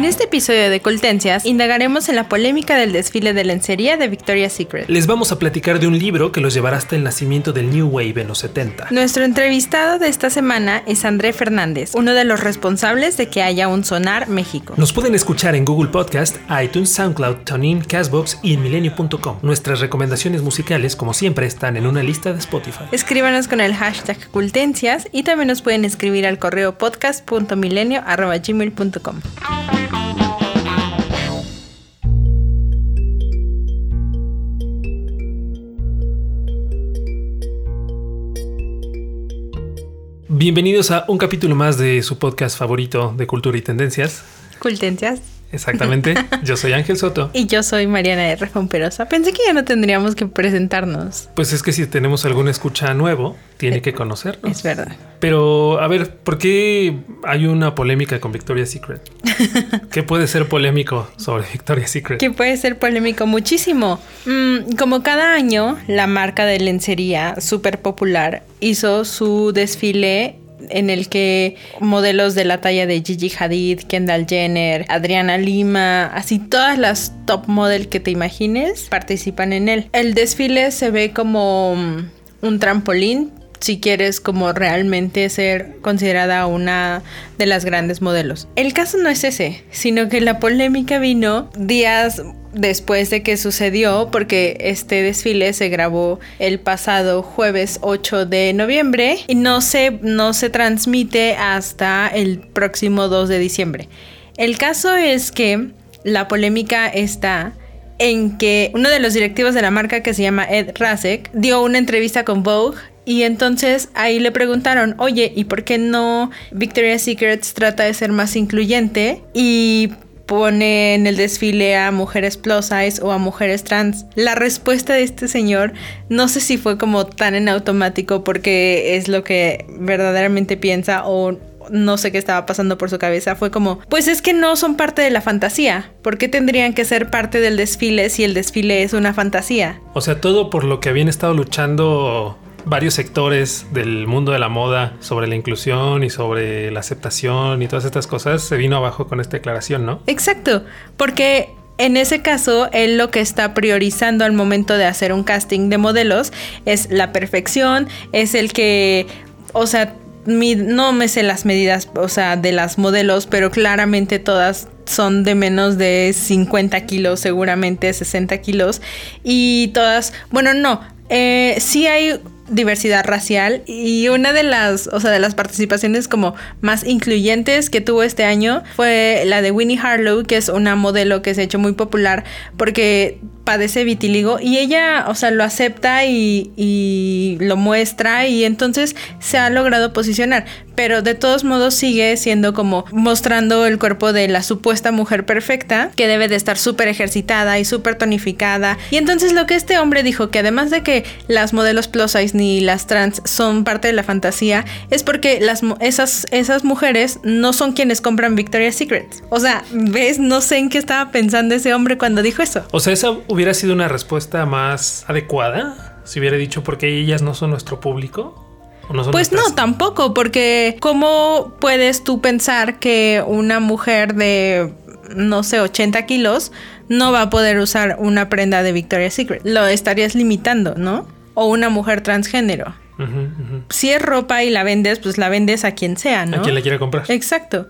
En este episodio de Coltencias indagaremos en la polémica del desfile de lencería de Victoria's Secret. Les vamos a platicar de un libro que los llevará hasta el nacimiento del New Wave en los 70. Nuestro entrevistado de esta semana es André Fernández, uno de los responsables de que haya un Sonar México. Nos pueden escuchar en Google Podcast, iTunes, SoundCloud, TuneIn, Castbox y en milenio.com. Nuestras recomendaciones musicales, como siempre, están en una lista de Spotify. Escríbanos con el hashtag Cultencias y también nos pueden escribir al correo podcast.milenio.gmail.com. Bienvenidos a un capítulo más de su podcast favorito de cultura y tendencias. Cultencias. Exactamente. Yo soy Ángel Soto. Y yo soy Mariana R. Fomperosa. Pensé que ya no tendríamos que presentarnos. Pues es que si tenemos algún escucha nuevo, tiene que conocernos. Es verdad. Pero, a ver, ¿por qué hay una polémica con Victoria's Secret? ¿Qué puede ser polémico sobre Victoria's Secret? Que puede ser polémico muchísimo. Mm, como cada año, la marca de lencería súper popular hizo su desfile en el que modelos de la talla de Gigi Hadid, Kendall Jenner, Adriana Lima, así todas las top model que te imagines participan en él. El desfile se ve como mm, un trampolín si quieres como realmente ser considerada una de las grandes modelos. El caso no es ese, sino que la polémica vino días después de que sucedió, porque este desfile se grabó el pasado jueves 8 de noviembre y no se, no se transmite hasta el próximo 2 de diciembre. El caso es que la polémica está en que uno de los directivos de la marca que se llama Ed Rasek dio una entrevista con Vogue y entonces ahí le preguntaron, oye, ¿y por qué no Victoria's Secret trata de ser más incluyente? Y pone en el desfile a mujeres plus size o a mujeres trans. La respuesta de este señor no sé si fue como tan en automático porque es lo que verdaderamente piensa o no sé qué estaba pasando por su cabeza, fue como, pues es que no son parte de la fantasía. ¿Por qué tendrían que ser parte del desfile si el desfile es una fantasía? O sea, todo por lo que habían estado luchando varios sectores del mundo de la moda sobre la inclusión y sobre la aceptación y todas estas cosas se vino abajo con esta declaración, ¿no? Exacto, porque en ese caso, él lo que está priorizando al momento de hacer un casting de modelos es la perfección, es el que, o sea, no me sé las medidas, o sea, de las modelos, pero claramente todas son de menos de 50 kilos, seguramente 60 kilos, y todas, bueno, no, eh, sí hay diversidad racial y una de las, o sea, de las participaciones como más incluyentes que tuvo este año fue la de Winnie Harlow, que es una modelo que se ha hecho muy popular porque padece vitiligo y ella, o sea, lo acepta y, y, lo muestra y entonces se ha logrado posicionar, pero de todos modos sigue siendo como mostrando el cuerpo de la supuesta mujer perfecta que debe de estar súper ejercitada y súper tonificada y entonces lo que este hombre dijo que además de que las modelos plus size ni las trans son parte de la fantasía es porque las, esas, esas mujeres no son quienes compran Victoria's Secret. O sea, ¿ves? No sé en qué estaba pensando ese hombre cuando dijo eso. O sea, esa hubiera sido una respuesta más adecuada si hubiera dicho porque ellas no son nuestro público. No pues no, tampoco, porque ¿cómo puedes tú pensar que una mujer de, no sé, 80 kilos no va a poder usar una prenda de Victoria's Secret? Lo estarías limitando, ¿no? O una mujer transgénero. Si es ropa y la vendes, pues la vendes a quien sea, ¿no? A quien la quiera comprar. Exacto.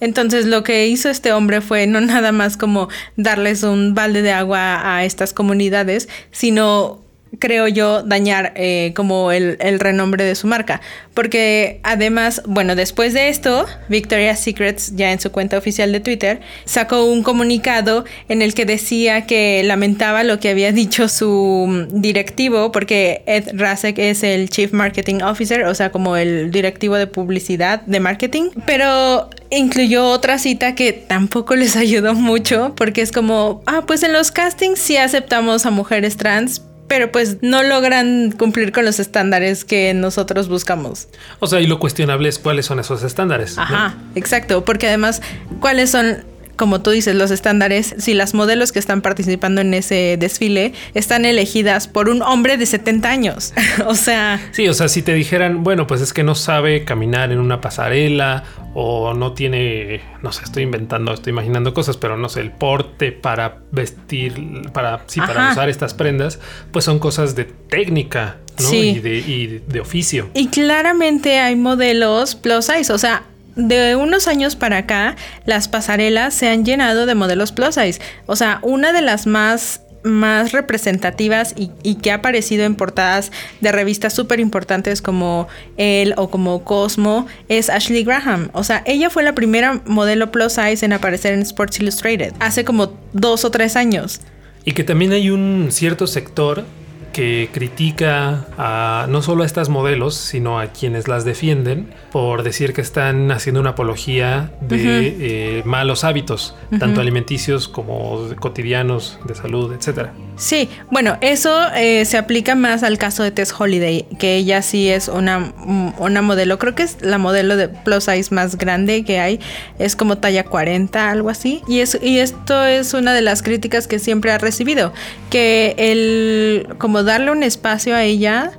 Entonces lo que hizo este hombre fue no nada más como darles un balde de agua a estas comunidades, sino creo yo, dañar eh, como el, el, renombre de su marca. Porque además, bueno, después de esto, Victoria's Secrets, ya en su cuenta oficial de Twitter, sacó un comunicado en el que decía que lamentaba lo que había dicho su directivo, porque Ed Rasek es el Chief Marketing Officer, o sea, como el directivo de publicidad de marketing, pero incluyó otra cita que tampoco les ayudó mucho, porque es como, ah, pues en los castings sí aceptamos a mujeres trans, pero pues no logran cumplir con los estándares que nosotros buscamos. O sea, y lo cuestionable es cuáles son esos estándares. Ajá, exacto, porque además, ¿cuáles son como tú dices, los estándares, si las modelos que están participando en ese desfile están elegidas por un hombre de 70 años. o sea... Sí, o sea, si te dijeran, bueno, pues es que no sabe caminar en una pasarela o no tiene, no sé, estoy inventando, estoy imaginando cosas, pero no sé, el porte para vestir, para, sí, para usar estas prendas, pues son cosas de técnica, ¿no? Y, de, y de oficio. Y claramente hay modelos plus size, o sea, de unos años para acá, las pasarelas se han llenado de modelos plus size. O sea, una de las más más representativas y, que ha aparecido en portadas de revistas súper importantes como Elle o como Cosmo es Ashley Graham. O sea, ella fue la primera modelo plus size en aparecer en Sports Illustrated hace como dos o tres años. Y que también hay un cierto sector que critica a, no solo a estas modelos, sino a quienes las defienden por decir que están haciendo una apología de eh, malos hábitos, tanto alimenticios como cotidianos, de salud, etcétera. Sí, bueno, eso eh, se aplica más al caso de Tess Holiday, que ella sí es una, una modelo, creo que es la modelo de plus size más grande que hay, es como talla 40, algo así. Y, es, y esto es una de las críticas que siempre ha recibido, que el como darle un espacio a ella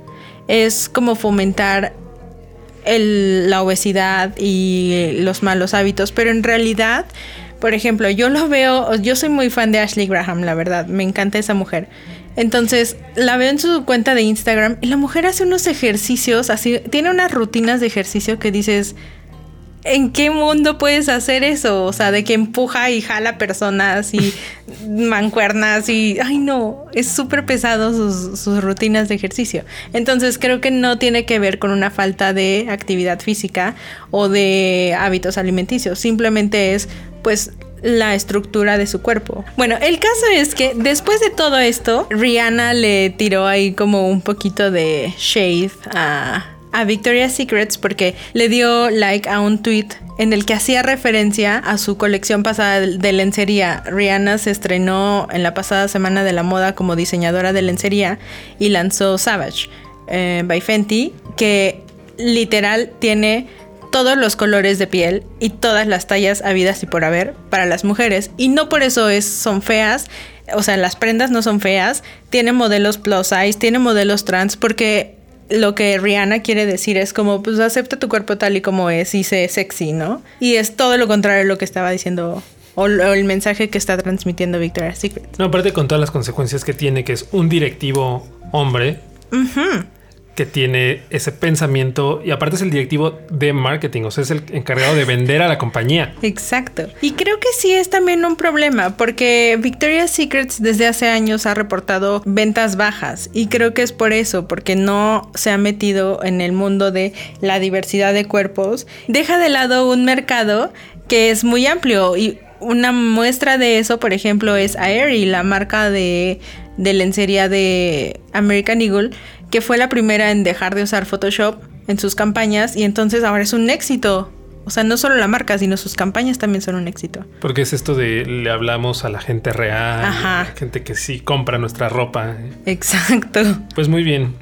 es como fomentar la obesidad y los malos hábitos, pero en realidad por ejemplo, yo lo veo, yo soy muy fan de Ashley Graham, la verdad, me encanta esa mujer. Entonces, la veo en su cuenta de Instagram y la mujer hace unos ejercicios, así, tiene unas rutinas de ejercicio que dices, ¿En qué mundo puedes hacer eso? O sea, de que empuja y jala personas y mancuernas y... Ay, no, es súper pesado sus, sus, rutinas de ejercicio. Entonces creo que no tiene que ver con una falta de actividad física o de hábitos alimenticios. Simplemente es, pues, la estructura de su cuerpo. Bueno, el caso es que después de todo esto, Rihanna le tiró ahí como un poquito de shade a a Victoria's Secrets porque le dio like a un tweet en el que hacía referencia a su colección pasada de lencería. Rihanna se estrenó en la pasada semana de la moda como diseñadora de lencería y lanzó Savage eh, by Fenty, que literal tiene todos los colores de piel y todas las tallas habidas y por haber para las mujeres. Y no por eso es, son feas. O sea, las prendas no son feas. Tiene modelos plus size, tiene modelos trans, porque lo que Rihanna quiere decir es como, pues acepta tu cuerpo tal y como es y sé sexy, ¿no? Y es todo lo contrario a lo que estaba diciendo o, el mensaje que está transmitiendo Victoria's Secret. No, aparte con todas las consecuencias que tiene, que es un directivo hombre que tiene ese pensamiento y aparte es el directivo de marketing, o sea, es el encargado de vender a la compañía. Exacto. Y creo que sí es también un problema porque Victoria's Secrets desde hace años ha reportado ventas bajas y creo que es por eso, porque no se ha metido en el mundo de la diversidad de cuerpos. Deja de lado un mercado que es muy amplio y una muestra de eso, por ejemplo, es Aerie, la marca de, de lencería de American Eagle que fue la primera en dejar de usar Photoshop en sus campañas y entonces ahora es un éxito. O sea, no solo la marca, sino sus campañas también son un éxito. Porque es esto de le hablamos a la gente real, Ajá. gente que sí compra nuestra ropa. Exacto. Pues muy bien.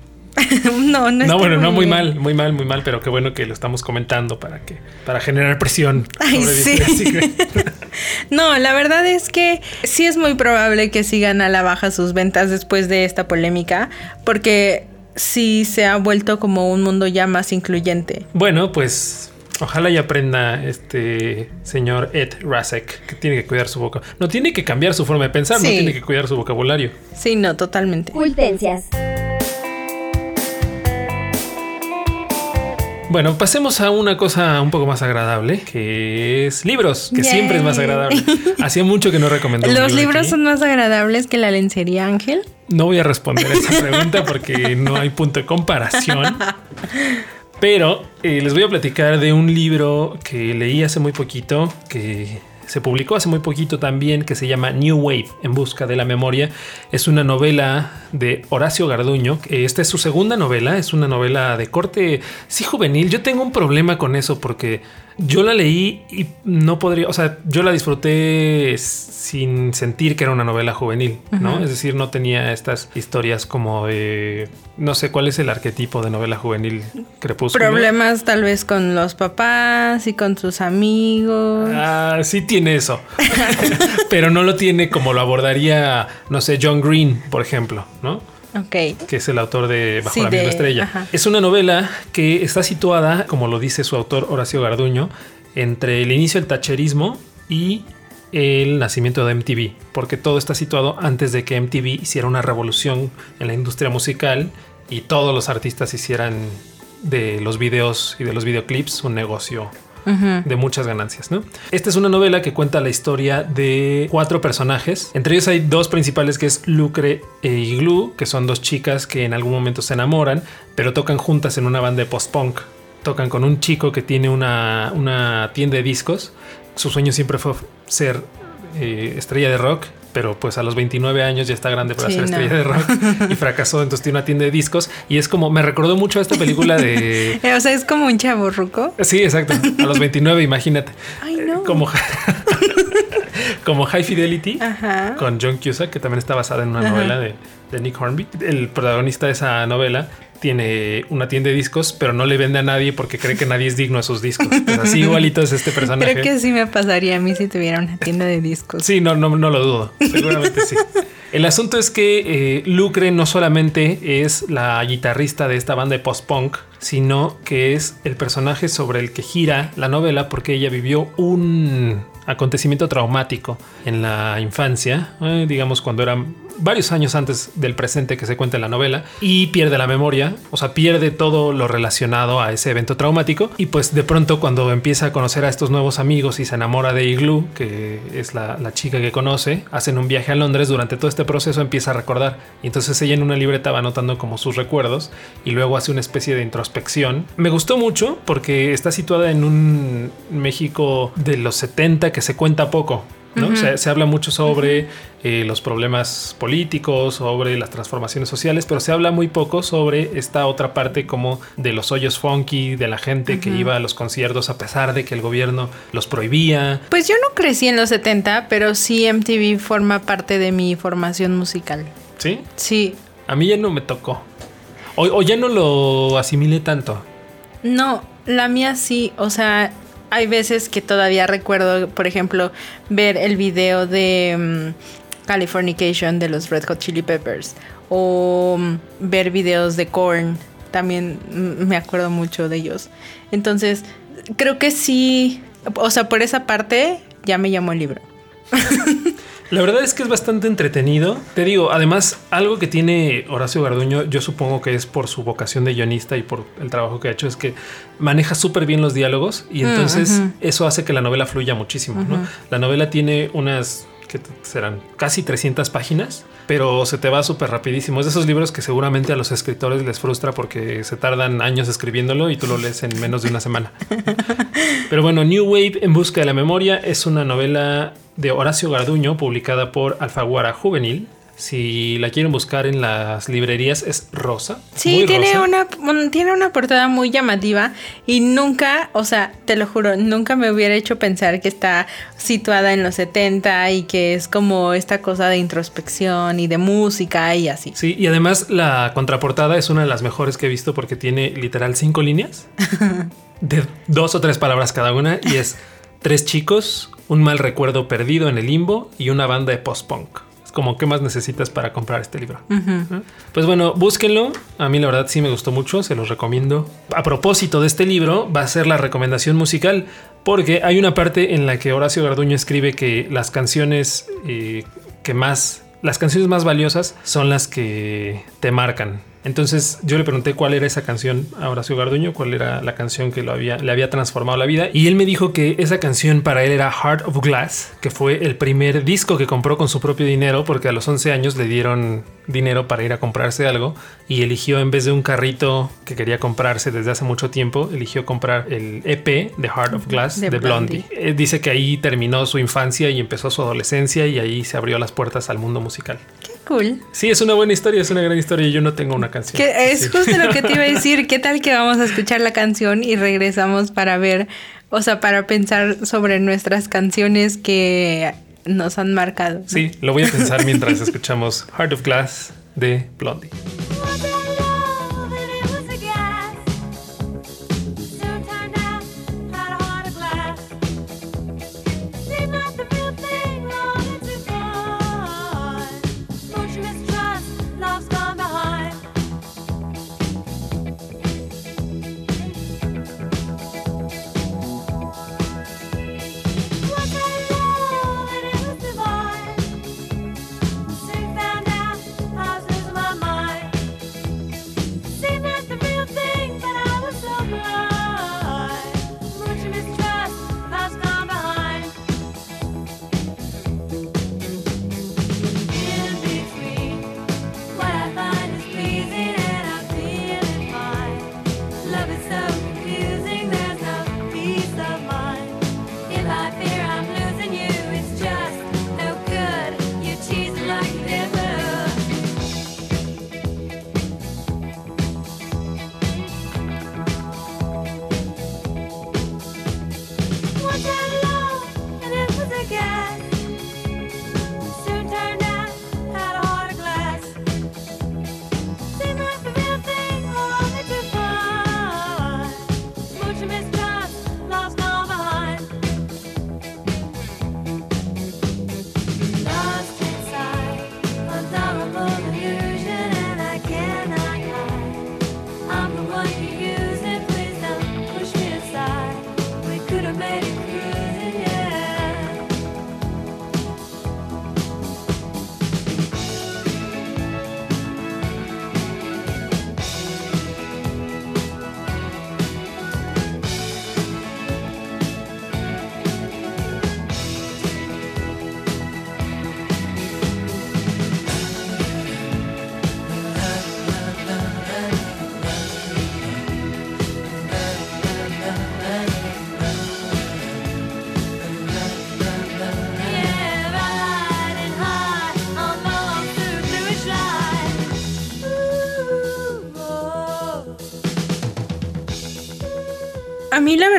no, no, no bueno, no muy mal, muy mal, muy mal, pero qué bueno que lo estamos comentando para que para generar presión. Ay, sí. no, la verdad es que sí es muy probable que sigan a la baja sus ventas después de esta polémica, porque sí se ha vuelto como un mundo ya más incluyente. Bueno, pues ojalá y aprenda este señor Ed Rasek que tiene que cuidar su boca. No tiene que cambiar su forma de pensar, no tiene que cuidar su vocabulario. Sí, no, totalmente. Cultencias. Bueno, pasemos a una cosa un poco más agradable, que es libros, que siempre es más agradable. Hacía mucho que no recomendó. ¿Los libros son más agradables que la lencería, Ángel? No voy a responder esa pregunta porque no hay punto de comparación. Pero eh, les voy a platicar de un libro que leí hace muy poquito, que se publicó hace muy poquito también, que se llama New Wave, en busca de la memoria. Es una novela de Horacio Garduño. Esta es su segunda novela, es una novela de corte, sí juvenil. Yo tengo un problema con eso porque Yo la leí y no podría, o sea, yo la disfruté sin sentir que era una novela juvenil, ¿no? Es decir, no tenía estas historias como de, no sé cuál es el arquetipo de novela juvenil crepúsculo. Problemas tal vez con los papás y con sus amigos. Ah, sí tiene eso, pero no lo tiene como lo abordaría, no sé, John Green, por ejemplo, ¿no? Que es el autor de Bajo la misma estrella. Es una novela que está situada, como lo dice su autor Horacio Garduño, entre el inicio del tacherismo y el nacimiento de MTV, porque todo está situado antes de que MTV hiciera una revolución en la industria musical y todos los artistas hicieran de los videos y de los videoclips un negocio de muchas ganancias. ¿no? Esta es una novela que cuenta la historia de cuatro personajes. Entre ellos hay dos principales que es Lucre e Igloo, que son dos chicas que en algún momento se enamoran, pero tocan juntas en una banda de post-punk. Tocan con un chico que tiene una, una tienda de discos. Su sueño siempre fue ser eh, estrella de rock pero pues a los 29 años ya está grande para ser estrella de rock y fracasó, entonces tiene una tienda de discos y es como, me recordó mucho a esta película de... o sea, es como un chavo ruco. Sí, exacto, a los 29, imagínate. Ay, no. Como, como High Fidelity con John Cusack, que también está basada en una novela de, de Nick Hornby. El protagonista de esa novela tiene una tienda de discos, pero no le vende a nadie porque cree que nadie es digno de sus discos. Pues así igualito es este personaje. Creo que sí me pasaría a mí si tuviera una tienda de discos. Sí, no, no, no lo dudo. Seguramente sí. El asunto es que eh, Lucre no solamente es la guitarrista de esta banda de post-punk, sino que es el personaje sobre el que gira la novela porque ella vivió un acontecimiento traumático en la infancia, eh, digamos cuando era varios años antes del presente que se cuenta en la novela, y pierde la memoria, o sea, pierde todo lo relacionado a ese evento traumático, y pues de pronto cuando empieza a conocer a estos nuevos amigos y se enamora de Igloo, que es la, la chica que conoce, hacen un viaje a Londres, durante todo este proceso empieza a recordar, y entonces ella en una libreta va anotando como sus recuerdos, y luego hace una especie de introspección. Me gustó mucho porque está situada en un México de los 70 que se cuenta poco. ¿no? se, habla mucho sobre eh, los problemas políticos, sobre las transformaciones sociales, pero se habla muy poco sobre esta otra parte como de los hoyos funky, de la gente que iba a los conciertos a pesar de que el gobierno los prohibía. Pues yo no crecí en los 70, pero sí MTV forma parte de mi formación musical. ¿Sí? Sí. A mí ya no me tocó. O, ya no lo asimilé tanto. No, la mía sí, o sea, hay veces que todavía recuerdo, por ejemplo, ver el video de mm, Californication de los Red Hot Chili Peppers o mm, ver videos de Korn, también mm, me acuerdo mucho de ellos. Entonces, creo que sí, o sea, por esa parte ya me llamó el libro. La verdad es que es bastante entretenido. Te digo, además, algo que tiene Horacio Garduño, yo supongo que es por su vocación de guionista y por el trabajo que ha hecho, es que maneja súper bien los diálogos y mm, entonces eso hace que la novela fluya muchísimo. La novela tiene unas que serán casi 300 páginas, pero se te va súper rapidísimo. Es de esos libros que seguramente a los escritores les frustra porque se tardan años escribiéndolo y tú lo lees en menos de una semana. Pero bueno, New Wave en busca de la memoria es una novela de Horacio Garduño publicada por Alfaguara Juvenil si la quieren buscar en las librerías, es rosa. Sí, tiene, Una, tiene una portada muy llamativa y nunca, o sea, te lo juro, nunca me hubiera hecho pensar que está situada en los 70 y que es como esta cosa de introspección y de música y así. Sí, y además la contraportada es una de las mejores que he visto porque tiene literal cinco líneas de dos o tres palabras cada una y es tres chicos, un mal recuerdo perdido en el limbo y una banda de post-punk como qué más necesitas para comprar este libro. Pues bueno, búsquenlo. A mí la verdad sí me gustó mucho, se los recomiendo. A propósito de este libro, va a ser la recomendación musical, porque hay una parte en la que Horacio Garduño escribe que las canciones eh, que más, las canciones más valiosas son las que te marcan. Entonces yo le pregunté cuál era esa canción a Horacio Garduño, cuál era la canción que lo había, le había transformado la vida. Y él me dijo que esa canción para él era Heart of Glass, que fue el primer disco que compró con su propio dinero, porque a los 11 años le dieron dinero para ir a comprarse algo y eligió en vez de un carrito que quería comprarse desde hace mucho tiempo, eligió comprar el EP de Heart of Glass de, Blondie. Eh, dice que ahí terminó su infancia y empezó su adolescencia y ahí se abrió las puertas al mundo musical. Cool. Sí, es una buena historia, es una gran historia y yo no tengo una canción. es justo lo que te iba a decir. ¿Qué tal que vamos a escuchar la canción y regresamos para ver O sea, para pensar sobre nuestras canciones que nos han marcado. Sí, lo voy a pensar mientras escuchamos Heart of Glass de Blondie.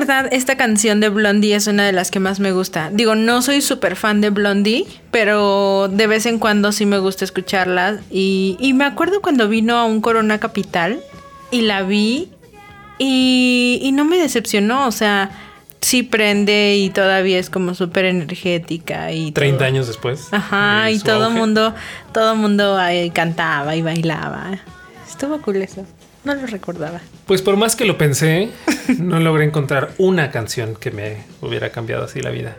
Verdad, esta canción de Blondie es una de las que más me gusta. Digo, no soy súper fan de Blondie, pero de vez en cuando sí me gusta escucharla. Y, y me acuerdo cuando vino a un Corona Capital y la vi y, y no me decepcionó. O sea, sí prende y todavía es como súper energética. y 30 años después. Ajá, y todo el mundo, todo mundo ahí cantaba y bailaba. Estuvo cool eso. No lo recordaba. Pues por más que lo pensé, no logré encontrar una canción que me hubiera cambiado así la vida.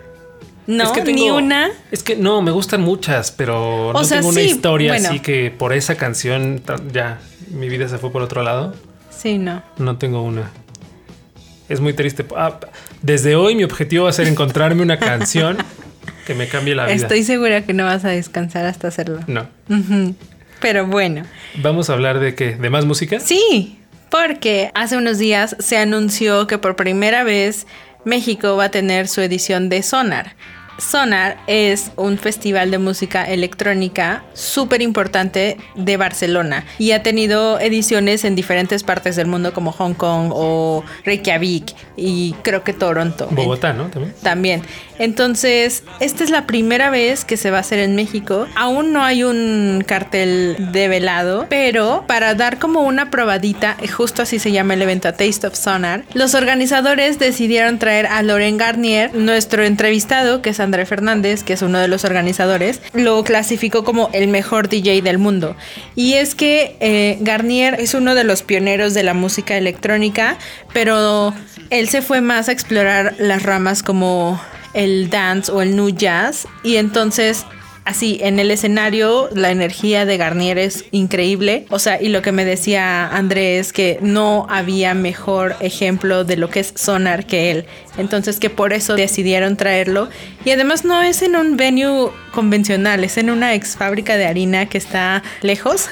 No, es que ni una. Es que no, me gustan muchas, pero no tengo una historia así que por esa canción ya mi vida se fue por otro lado. Sí, no. No tengo una. Es muy triste. Ah, desde hoy mi objetivo va a ser encontrarme una canción que me cambie la vida. Estoy segura que no vas a descansar hasta hacerlo. No. Pero bueno. ¿Vamos a hablar de qué? ¿De más música? Sí, porque hace unos días se anunció que por primera vez México va a tener su edición de Sonar. Sonar es un festival de música electrónica súper importante de Barcelona y ha tenido ediciones en diferentes partes del mundo como Hong Kong o Reykjavik y creo que Toronto. Bogotá, ¿no? También. También. Entonces, esta es la primera vez que se va a hacer en México. Aún no hay un cartel develado, pero para dar como una probadita, justo así se llama el evento a Taste of Sonar, los organizadores decidieron traer a Loren Garnier, nuestro entrevistado, que es André Fernández, que es uno de los organizadores, lo clasificó como el mejor DJ del mundo. Y es que eh, Garnier es uno de los pioneros de la música electrónica, pero él se fue más a explorar las ramas como el dance o el new jazz y entonces así en el escenario la energía de Garnier es increíble. O sea, y lo que me decía Andrés que no había mejor ejemplo de lo que es sonar que él. Entonces que por eso decidieron traerlo. Y además no es en un venue convencional, es en una ex fábrica de harina que está lejos.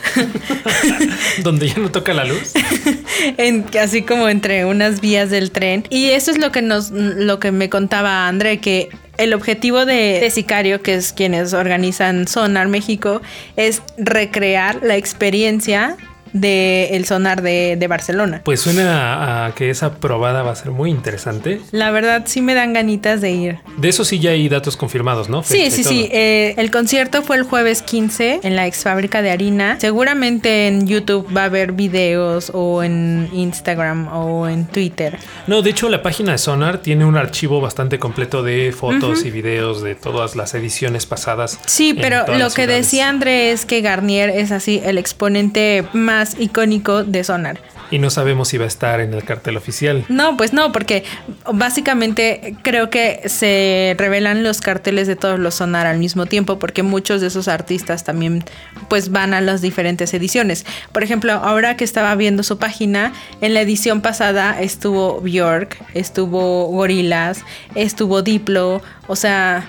Donde ya no toca la luz. en, así como entre unas vías del tren. Y eso es lo que nos, lo que me contaba André, que el objetivo de, Sicario, que es quienes organizan Sonar México, es recrear la experiencia del sonar de, de, Barcelona. Pues suena a, que esa probada va a ser muy interesante. La verdad sí me dan ganitas de ir. De eso sí ya hay datos confirmados, ¿no? sí, sí, sí. Eh, el concierto fue el jueves 15 en la ex fábrica de harina. Seguramente en YouTube va a haber videos o en Instagram o en Twitter. No, de hecho la página de Sonar tiene un archivo bastante completo de fotos y videos de todas las ediciones pasadas. Sí, pero lo que decía André es que Garnier es así el exponente más icónico de Sonar. Y no sabemos si va a estar en el cartel oficial. No, pues no, porque básicamente creo que se revelan los carteles de todos los Sonar al mismo tiempo, porque muchos de esos artistas también pues van a las diferentes ediciones. Por ejemplo, ahora que estaba viendo su página, en la edición pasada estuvo Bjork, estuvo Gorilas, estuvo Diplo, o sea...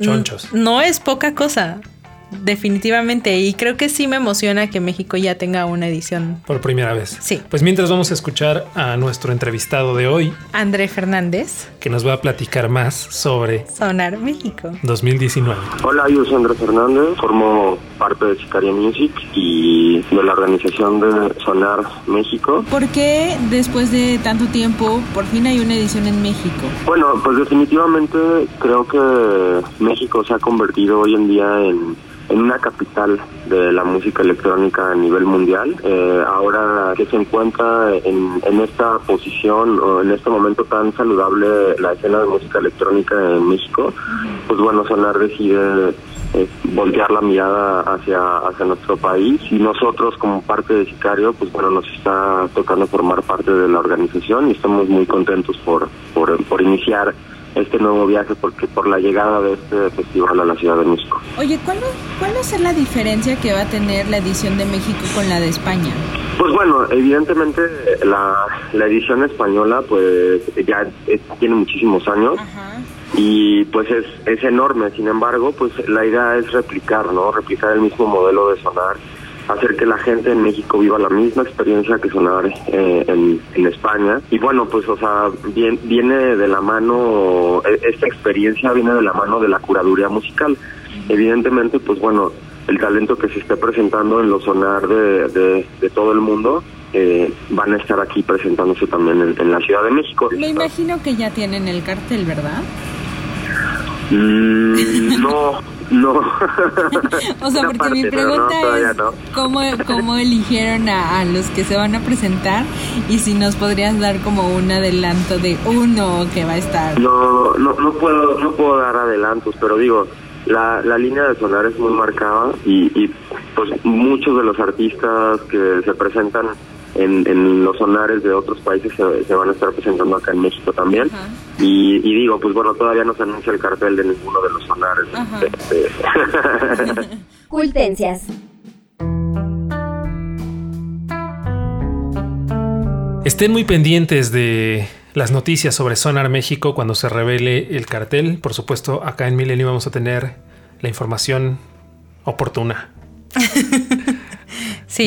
Chonchos. No es poca cosa. Definitivamente, y creo que sí me emociona que México ya tenga una edición. Por primera vez. Sí. Pues mientras vamos a escuchar a nuestro entrevistado de hoy, André Fernández, que nos va a platicar más sobre Sonar México 2019. Hola, yo soy André Fernández, formo parte de Sicaria Music y de la organización de Sonar México. ¿Por qué después de tanto tiempo por fin hay una edición en México? Bueno, pues definitivamente creo que México se ha convertido hoy en día en en una capital de la música electrónica a nivel mundial. Eh, ahora que se encuentra en, en, esta posición o en este momento tan saludable la escena de música electrónica en México, pues bueno, Sonar decide eh, voltear la mirada hacia, hacia nuestro país y nosotros como parte de Sicario, pues bueno, nos está tocando formar parte de la organización y estamos muy contentos por, por, por iniciar este nuevo viaje porque por la llegada de este festival a la Ciudad de México. Oye, ¿cuál, ¿cuál va a ser la diferencia que va a tener la edición de México con la de España? Pues bueno, evidentemente la, la edición española pues ya tiene muchísimos años. y pues es, es enorme, sin embargo, pues la idea es replicar, ¿no? Replicar el mismo modelo de sonar hacer que la gente en México viva la misma experiencia que sonar eh, en, en, España. Y bueno, pues, o sea, bien, viene de la mano, e, esta experiencia viene de la mano de la curaduría musical. Evidentemente, pues bueno, el talento que se esté presentando en los sonar de, de, todo el mundo eh, van a estar aquí presentándose también en, en, la Ciudad de México. Me imagino que ya tienen el cartel, ¿verdad? Mm, no, no. o sea, porque mi pregunta es ¿cómo, ¿cómo, eligieron a, los que se van a presentar y si nos podrías dar como un adelanto de uno que va a estar. No, no, no puedo, no puedo dar adelantos, pero digo, la, la línea de sonar es muy marcada y, y pues muchos de los artistas que se presentan en, los sonares de otros países se, van a estar presentando acá en México también. Y, digo, pues bueno, todavía no se anuncia el cartel de ninguno de los sonares. Este, Cultencias. Estén muy pendientes de las noticias sobre Sonar México cuando se revele el cartel. Por supuesto, acá en Milenio vamos a tener la información oportuna.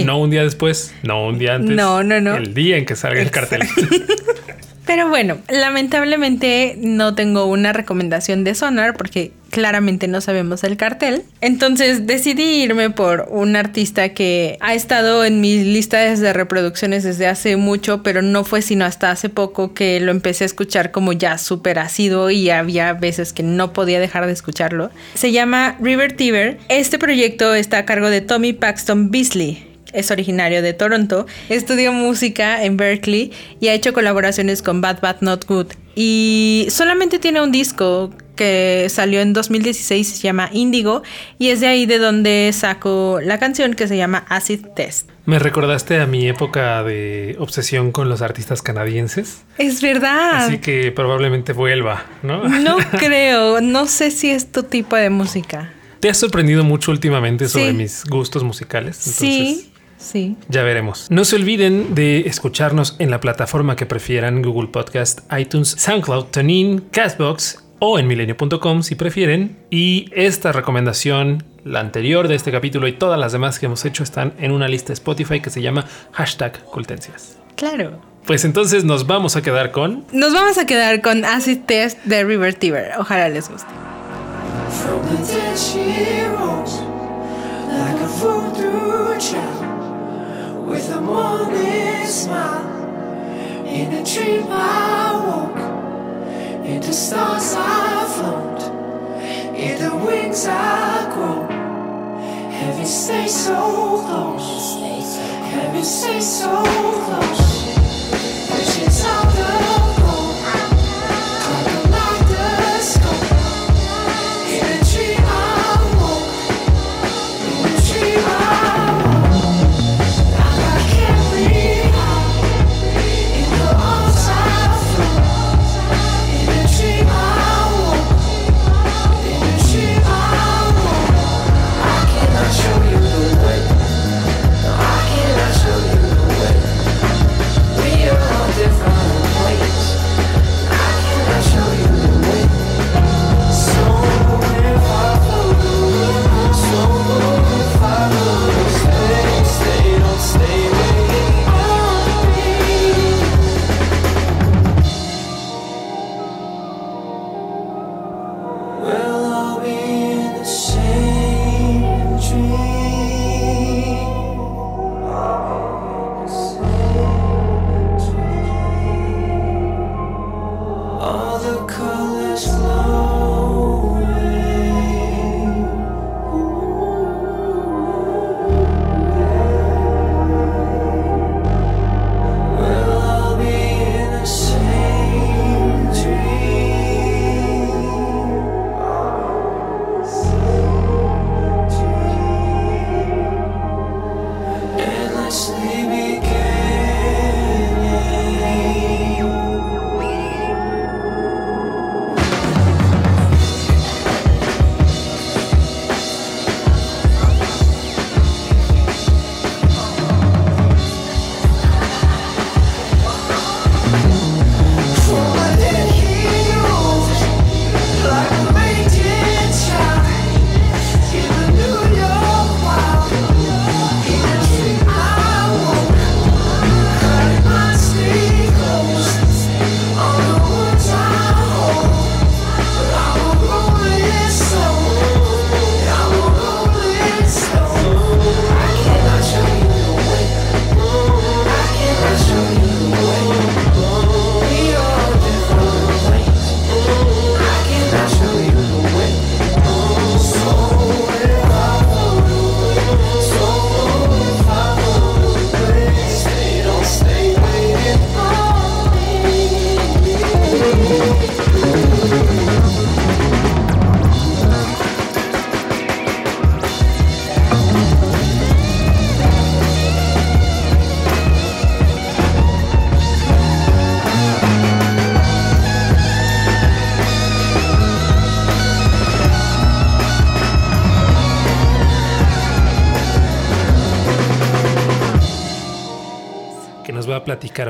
No un día después, no un día antes. No, no, no. El día en que salga el cartel. Pero bueno, lamentablemente no tengo una recomendación de Sonar porque claramente no sabemos el cartel. Entonces decidí irme por un artista que ha estado en mis listas de reproducciones desde hace mucho, pero no fue sino hasta hace poco que lo empecé a escuchar como ya súper ácido y había veces que no podía dejar de escucharlo. Se llama River Tiber. Este proyecto está a cargo de Tommy Paxton Beasley es originario de Toronto, estudió música en Berkeley y ha hecho colaboraciones con Bad Bad Not Good. Y solamente tiene un disco que salió en 2016, se llama Indigo, y es de ahí de donde saco la canción que se llama Acid Test. Me recordaste a mi época de obsesión con los artistas canadienses. Es verdad. Así que probablemente vuelva, ¿no? No creo, no sé si es tu tipo de música. ¿Te has sorprendido mucho últimamente sobre mis gustos musicales? sí. Sí. Ya veremos. No se olviden de escucharnos en la plataforma que prefieran, Google Podcast, iTunes, SoundCloud, TuneIn, Castbox o en milenio.com si prefieren. Y esta recomendación, la anterior de este capítulo y todas las demás que hemos hecho están en una lista Spotify que se llama hashtag Cultencias. Claro. Pues entonces nos vamos a quedar con... Nos vamos a quedar con Acid Test de River Tiber. Ojalá les guste. with a morning smile. In a dream I woke, in the stars I float, in the wings I grow. Heaven stay so close, heaven stay so close. Visions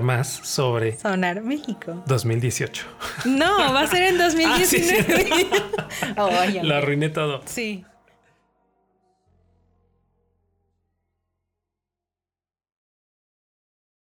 más sobre Sonar México 2018. No, va a ser en 2019. ah, sí, sí. oh, la arruiné todo. Sí.